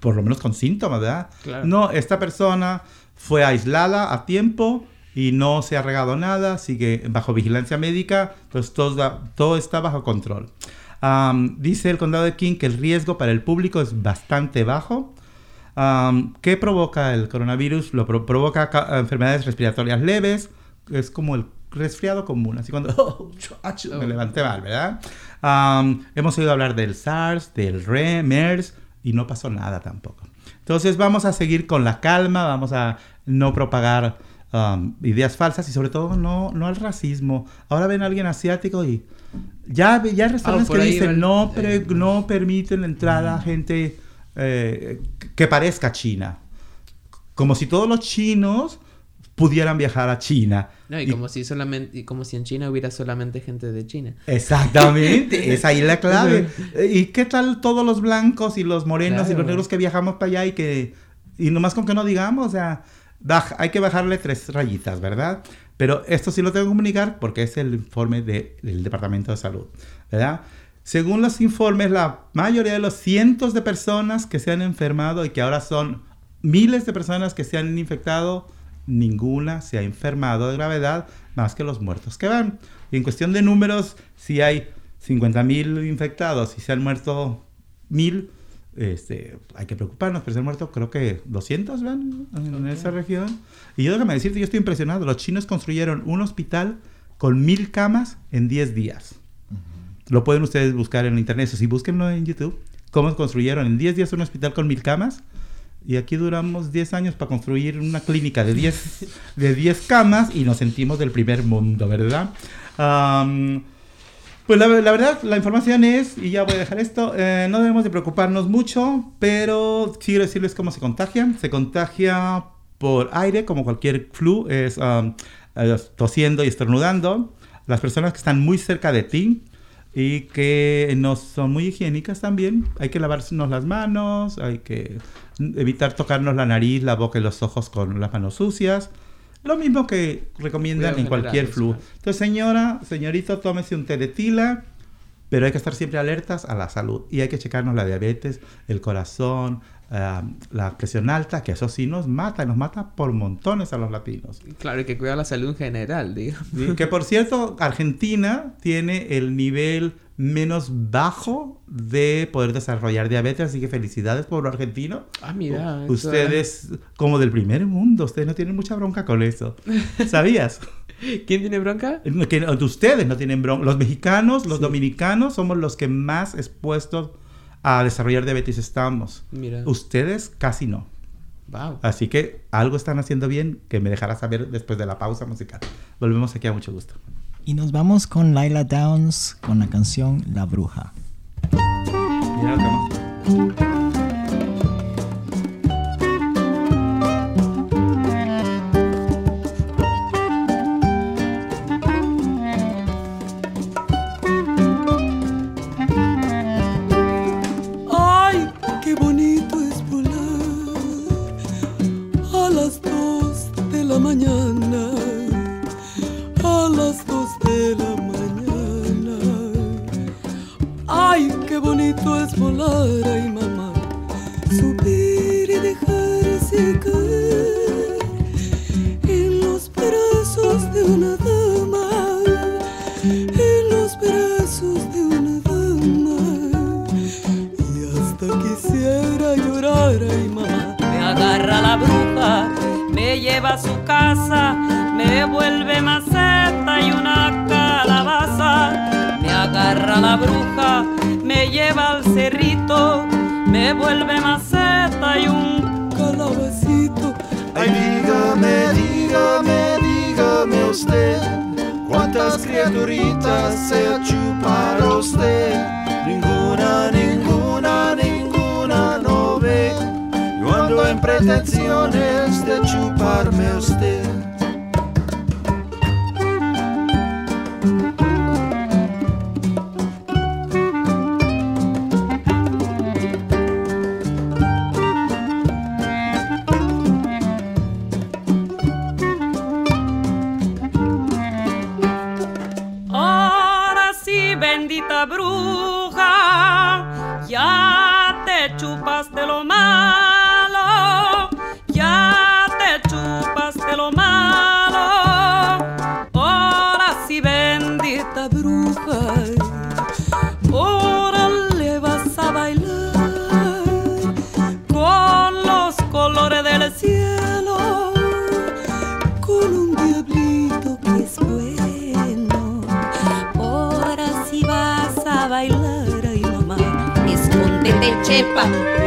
por lo menos con síntomas, ¿verdad? Claro. No, esta persona fue aislada a tiempo y no se ha regado nada, sigue bajo vigilancia médica, entonces todo, da- todo está bajo control. Am, dice el condado de King que el riesgo para el público es bastante bajo. Am, ¿Qué provoca el coronavirus? Lo pro- provoca ca- enfermedades respiratorias leves, es como el resfriado común, así cuando oh, me Oh. levanté mal, ¿verdad? Am, hemos oído hablar del SARS, del RE, MERS y no pasó nada tampoco. Entonces vamos a seguir con la calma, vamos a no propagar am, ideas falsas y sobre todo no, no al racismo. Ahora ven a alguien asiático y ya, ya hay restaurantes por que dicen el- no, pre- eh, no permiten la entrada a gente eh, que parezca china. Como si todos los chinos pudieran viajar a China. No, y, Y- como si solamente, y como si en China hubiera solamente gente de China. Exactamente, es ahí la clave. ¿Y qué tal todos los blancos y los morenos y Claro. los negros que viajamos para allá y que... Y nomás con que no digamos, o sea, hay que bajarle tres rayitas, ¿verdad? Pero esto sí lo tengo que comunicar porque es el informe de- del Departamento de Salud, ¿verdad? Según los informes, la mayoría de los cientos de personas que se han enfermado y que ahora son miles de personas que se han infectado, ninguna se ha enfermado de gravedad más que los muertos que van. Y en cuestión de números, si hay 50.000 infectados y se han muerto 1.000, este, hay que preocuparnos, pero se han muerto creo que 200 van en esa región. Y yo déjame decirte, yo estoy impresionado. Los chinos construyeron un hospital con 1.000 camas en 10 días. Lo pueden ustedes buscar en internet, o si búsquenlo en YouTube, cómo construyeron en 10 días un hospital con 1.000 camas. Y aquí duramos 10 años para construir una clínica de 10, de 10 camas y nos sentimos del primer mundo, ¿verdad? Am, pues la, la verdad, la información es, y ya voy a dejar esto, eh, no debemos de preocuparnos mucho, pero quiero decirles cómo se contagian. Se contagia por aire, como cualquier flu, es um, tosiendo y estornudando, las personas que están muy cerca de ti y que no son muy higiénicas también, hay que lavarnos las manos, hay que evitar tocarnos la nariz, la boca y los ojos con las manos sucias. Lo mismo que recomiendan Cuidado en cualquier general, flu. claro. Entonces, señora, señorito, tómese un té de tila, pero hay que estar siempre alertas a la salud y hay que checarnos la diabetes, el corazón, ah, la presión alta, que eso sí nos mata, y nos mata por montones a los latinos. Claro, hay que cuidar la salud en general, digamos. Sí, Que por cierto, Argentina tiene el nivel menos bajo de poder desarrollar diabetes, así que felicidades pueblo argentino. Ah, mira. eso- Ustedes, como del primer mundo, ustedes no tienen mucha bronca con eso. ¿Sabías? ¿Quién tiene bronca? Que ustedes no tienen bronca. Los mexicanos, los dominicanos somos los que más expuestos a desarrollar diabetes estamos. Mira. Ustedes casi no. Wow. Así que algo están haciendo bien que me dejará saber después de la pausa musical. Volvemos aquí a mucho gusto. Y nos vamos con Laila Downs con la canción La Bruja. Mira lo que volar, ay mamá, subir y dejarse caer en los brazos de una dama, en los brazos de una dama. Y hasta quisiera llorar, ay mamá. Me agarra la bruja, me lleva a su casa, me vuelve maceta y una calabaza. Me agarra la bruja, me lleva al cerrito, me vuelve maceta y un Calabacito, Ay, dígame, dígame, dígame usted, cuántas criaturitas se ha chupado usted. Ninguna, ninguna, ninguna no ve. Yo ando en pretensiones de chuparme usted.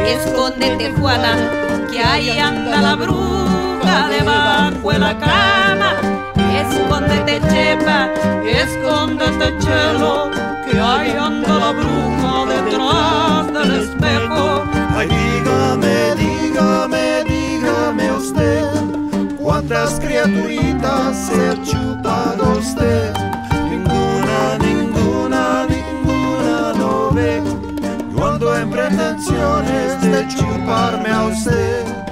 Escóndete, Juana, que ahí anda la bruja debajo de la cama. Escóndete, Chepa, escóndete, Chelo, que ahí anda la bruja detrás del espejo. Ay, dígame, dígame, dígame usted, cuántas criaturitas se ha chupado usted. Pretensiones de chuparme a usted.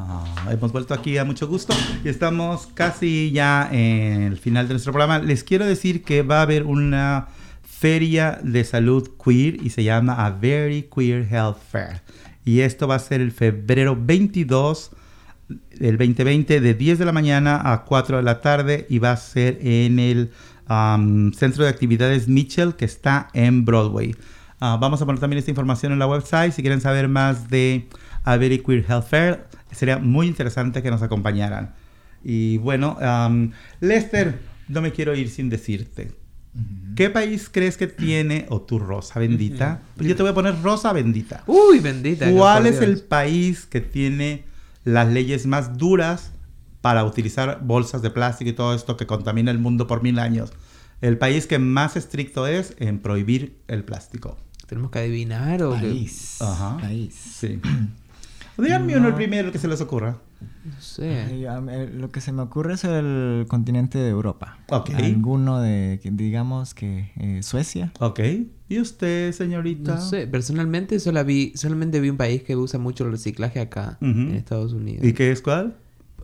Ah, hemos vuelto aquí a mucho gusto y estamos casi ya en el final de nuestro programa. Les quiero decir que va a haber una feria de salud queer y se llama A Very Queer Health Fair. Y esto va a ser el febrero 22 del 2020 de 10 de la mañana a 4 de la tarde y va a ser en el um, Centro de Actividades Mitchell que está en Broadway. Ah, vamos a poner también esta información en la website si quieren saber más de A Very Queer Health Fair. Sería muy interesante que nos acompañaran. Y bueno, um, Lester, no me quiero ir sin decirte. ¿Qué país crees que tiene, o tu rosa bendita? Yo te voy a poner rosa bendita. Uy, bendita. ¿Cuál es el país que tiene las leyes más duras para utilizar bolsas de plástico y todo esto que contamina el mundo por mil años? El país que más estricto es en prohibir el plástico. ¿Tenemos que adivinar o? País. Ajá. País. Sí. Díganme uno el No. primero que se les ocurra. No sé. Ay, a mí, Lo que se me ocurre es el continente de Europa. Ok. Alguno de, digamos que eh, Suecia. Ok. ¿Y usted, señorita? No sé, personalmente solo vi, solamente vi un país que usa mucho el reciclaje acá, Ujú. en Estados Unidos. ¿Y qué es cuál?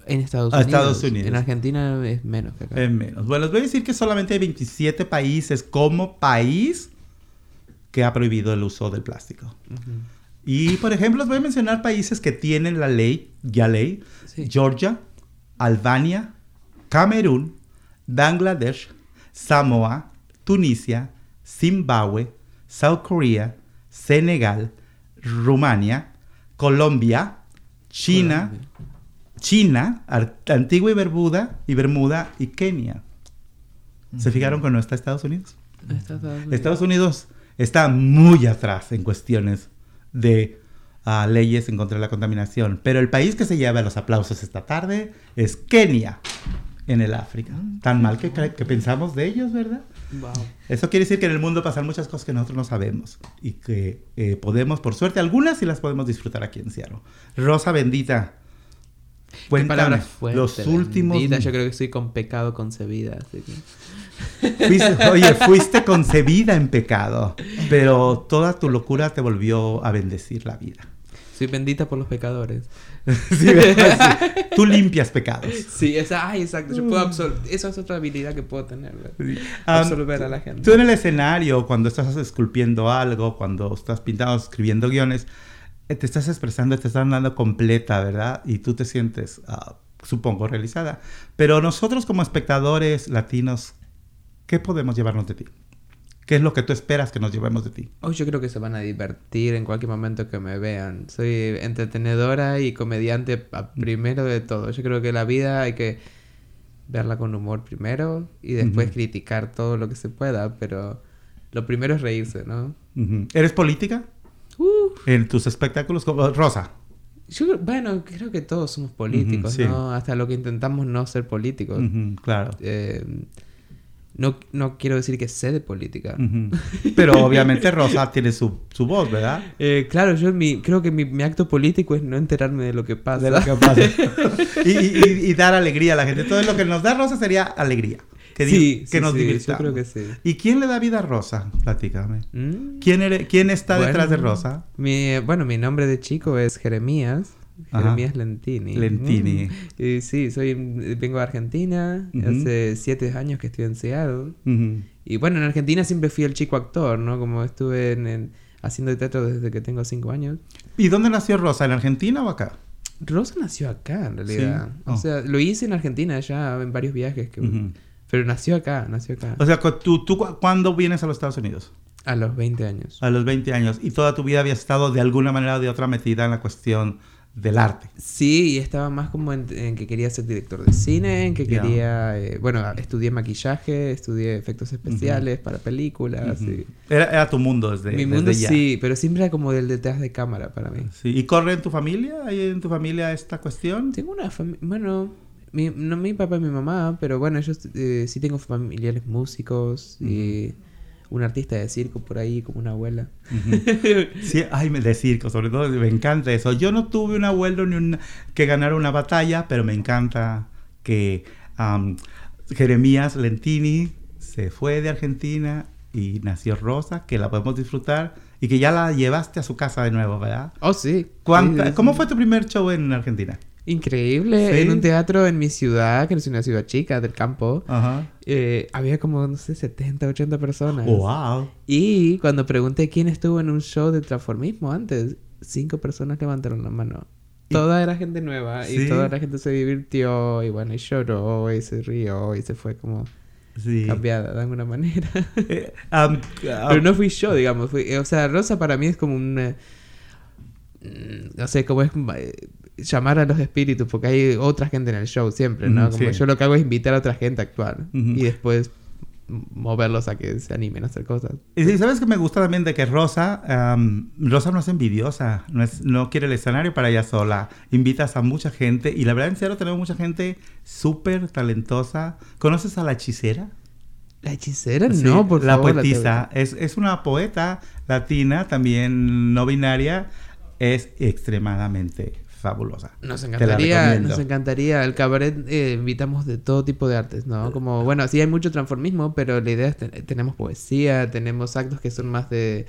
En Estados Ah, Unidos. Estados Unidos. En Argentina es menos que acá. Es menos. Bueno, les voy a decir que solamente hay 27 países como país que ha prohibido el uso del plástico. Ujú. Y, por ejemplo, les voy a mencionar países que tienen la ley, ya ley. Sí. Georgia, Albania, Camerún, Bangladesh, Samoa, Tunisia, Zimbabue, South Korea, Senegal, Rumania, Colombia, China, Colombia. China, Antigua y Bermuda, y Bermuda y Kenia. ¿Se fijaron que no está Estados Unidos? Está Estados Unidos. Estados Unidos está muy atrás en cuestiones de ah, leyes en contra de la contaminación, pero el país que se lleva los aplausos esta tarde es Kenia, en el África. Tan mal que, que pensamos de ellos, ¿verdad? Wow. Eso quiere decir que en el mundo pasan muchas cosas que nosotros no sabemos y que eh, podemos, por suerte, algunas sí las podemos disfrutar aquí en Seattle. Rosa bendita, cuéntame palabra fuerte, los últimos... bendita. Yo creo que estoy con pecado concebida. Así que... Fuiste- oye, fuiste concebida en pecado, pero toda tu locura te volvió a bendecir la vida. Soy bendita por los pecadores. Sí. Sí. Tú limpias pecados. Sí, esa, ay, exacto. Yo puedo Esa es otra habilidad que puedo tener. ¿verdad? Am, Absolver a la gente. Tú en el escenario, cuando estás esculpiendo algo, cuando estás pintando, escribiendo guiones, te estás expresando, te estás dando completa, ¿verdad? Y tú te sientes, ah, supongo, realizada. Pero nosotros como espectadores latinos, ¿qué podemos llevarnos de ti? ¿Qué es lo que tú esperas que nos llevemos de ti? Oh, yo creo que se van a divertir en cualquier momento que me vean. Soy entretenedora y comediante a- primero de todo. Yo creo que la vida hay que verla con humor primero y después criticar todo lo que se pueda, pero lo primero es reírse, ¿no? ¿Eres política? Uh, En tus espectáculos, como Rosa. yo, bueno, creo que todos somos políticos, Ujú, sí. ¿no? Hasta lo que intentamos no ser políticos. Claro. Eh, no, no quiero decir que sé de política. Pero obviamente Rosa tiene su, su voz, ¿verdad? Eh, claro, yo mi, creo que mi, mi acto político es no enterarme de lo que pasa. De lo que pasa. y, y- y dar alegría a la gente. Entonces lo que nos da Rosa sería alegría. Que, Sí, que sí, nos sí, divirtamos. yo creo que sí. ¿Y quién le da vida a Rosa? Platícame. Mm. ¿Quién, eres- quién está detrás de Bueno, Rosa? Mi, bueno, mi nombre de chico es Jeremías. Ajá. Jeremías Lentini. Lentini. Mm. Y sí, soy, vengo de Argentina. Ujú. Hace siete años que estoy en Seattle. Ujú. Y bueno, en Argentina siempre fui el chico actor, ¿no? Como estuve en, en- haciendo teatro desde que tengo cinco años. ¿Y dónde nació Rosa? ¿En Argentina o acá? Rosa nació acá, en realidad. Sí. O Oh. sea, lo hice en Argentina ya en varios viajes. Que, Ujú. Pero nació acá, nació acá. O sea, ¿tú, tú cu- cuándo vienes a los Estados Unidos? A los 20 años. A los 20 años. Y toda tu vida habías estado de alguna manera o de otra metida en la cuestión del arte. Sí, y estaba más como en, en que quería ser director de cine, en que Ya. quería... eh, bueno, estudié maquillaje, estudié efectos especiales para películas. Ujú. y- era, era tu mundo desde Mi desde mundo ya. sí, pero siempre era como del detrás de cámara para mí. Sí, ¿Y corre en tu familia? ¿Hay en tu familia esta cuestión? Tengo una familia, bueno, mi, no mi papá y mi mamá, pero bueno, ellos eh, sí tengo familiares músicos y un artista de circo por ahí, como una abuela. Sí, ay, me- de circo, sobre todo, me encanta eso. Yo no tuve un abuelo ni un, que ganara una batalla, pero me encanta que am, Jeremías Lentini se fue de Argentina y nació Rosa, que la podemos disfrutar y que ya la llevaste a su casa de nuevo, ¿verdad? Oh, sí. ¿Cuánta- Sí, sí, ¿Cómo fue tu primer show en Argentina? Increíble. Sí. En un teatro en mi ciudad, que es una ciudad chica del campo, Ajá. eh, había como, no sé, 70, 80 personas. ¡Wow! Y cuando pregunté quién estuvo en un show de transformismo antes, cinco personas levantaron la mano. Toda era gente nueva Sí. y toda la gente se divirtió y bueno, y lloró y se rió y se fue como Sí. cambiada de alguna manera. Eh, am- Pero no fui yo, digamos. fui- o sea, Rosa para mí es como un... mm, no sé, como es eh, llamar a los espíritus, porque hay otra gente en el show siempre, ¿no? Como sí. yo lo que hago es invitar a otra gente a actuar y después moverlos a que se animen a hacer cosas. Y sí, sabes que me gusta también de que Rosa, Rosa no es envidiosa, no, es, no quiere el escenario para ella sola. Invitas a mucha gente y la verdad en serio tenemos mucha gente súper talentosa. ¿Conoces a la hechicera? La hechicera, Sí, no, por la favor. poetisa. Es, es una poeta latina, también no binaria. Es extremadamente fabulosa. Nos Te encantaría, nos encantaría. El cabaret eh, invitamos de todo tipo de artes, ¿no? Como, bueno, sí hay mucho transformismo, pero la idea es que tenemos poesía, tenemos actos que son más de,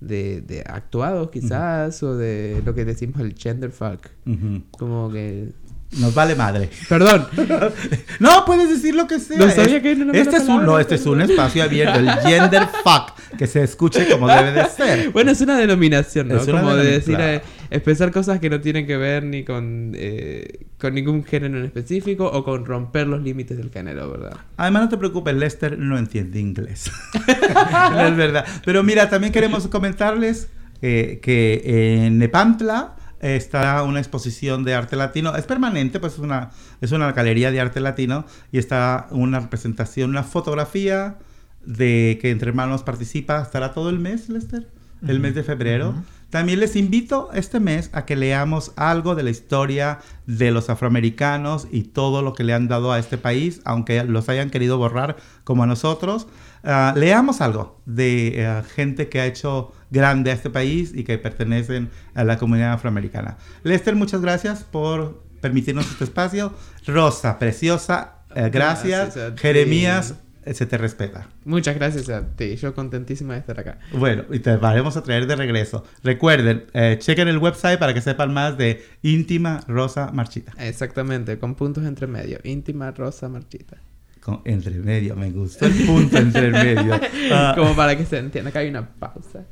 de, de actuados quizás, o de lo que decimos el genderfuck. Ujú. Como que... Nos vale madre. Perdón. No, puedes decir lo que sea. No sabía que este mala es un, no, este es un espacio abierto, el gender fuck, que se escuche como debe de ser. Bueno, es una denominación, ¿no? Es una Como de decir, claro. Expresar cosas que no tienen que ver ni con, eh, con ningún género en específico o con romper los límites del género, ¿verdad? Además, no te preocupes, Lester no entiende inglés. no es verdad. Pero mira, también queremos comentarles eh, que en Nepantla está una exposición de arte latino. Es permanente, pues es una, es una galería de arte latino y está una representación, una fotografía de que Entre Hermanos participa. ¿Estará todo el mes, Lester? El mes de febrero. También les invito este mes a que leamos algo de la historia de los afroamericanos y todo lo que le han dado a este país, aunque los hayan querido borrar como a nosotros. Ah, leamos algo de eh, gente que ha hecho grande a este país y que pertenecen a la comunidad afroamericana. Lester, muchas gracias por permitirnos este espacio. Rosa, preciosa, eh, gracias. Gracias. Jeremías, se te respeta. Muchas gracias a ti, yo contentísima de estar acá. Bueno, y te vamos a traer de regreso. Recuerden, eh, chequen el website para que sepan más de Íntima Rosa Marchita. Exactamente, con puntos entre medio. Íntima, rosa, marchita. Con, entre medio, me gustó el punto entre medio. Ah, Como para que se entienda, acá hay una pausa.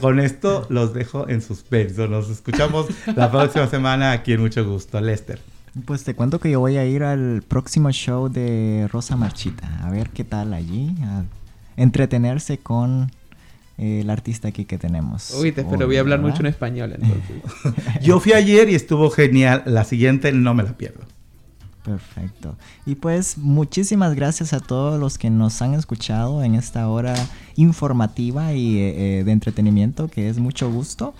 con esto los dejo en suspenso. Nos escuchamos la próxima semana aquí en Mucho Gusto. Lester. Pues te cuento que yo voy a ir al próximo show de Rosa Marchita. A ver qué tal allí. A entretenerse con eh, el artista aquí que tenemos. Uy, te espero, voy a hablar ¿verdad? mucho en español entonces. Yo fui ayer y estuvo genial. La siguiente no me la pierdo. Perfecto. Y pues muchísimas gracias a todos los que nos han escuchado en esta hora informativa y eh, eh, de entretenimiento, que es mucho gusto.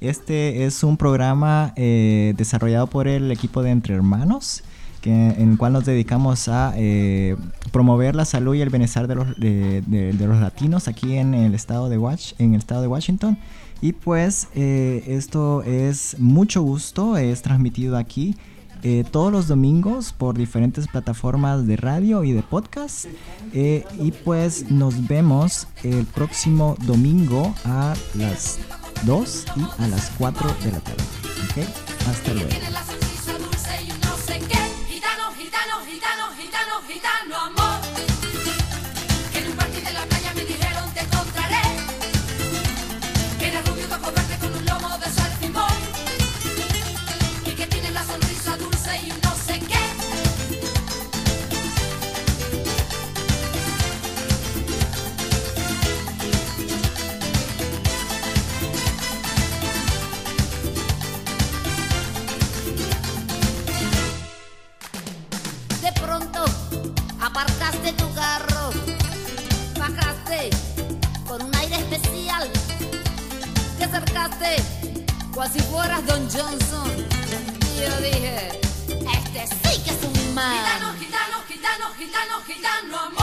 Este es un programa eh, desarrollado por el equipo de Entre Hermanos, en el cual nos dedicamos a eh, promover la salud y el bienestar de los, de, los latinos aquí en el estado de, en el estado de Washington. Y pues eh, esto es mucho gusto, es transmitido aquí todos los domingos por diferentes plataformas de radio y de podcast. Y pues nos vemos el próximo domingo a las 2 y a las 4 de la tarde. ¿Ok? Hasta luego. tu carro, bajaste con un aire especial, te acercaste cual si fueras Don Johnson. Y yo dije, este sí que es un mal. Gitano, gitano, gitano, gitano, gitano.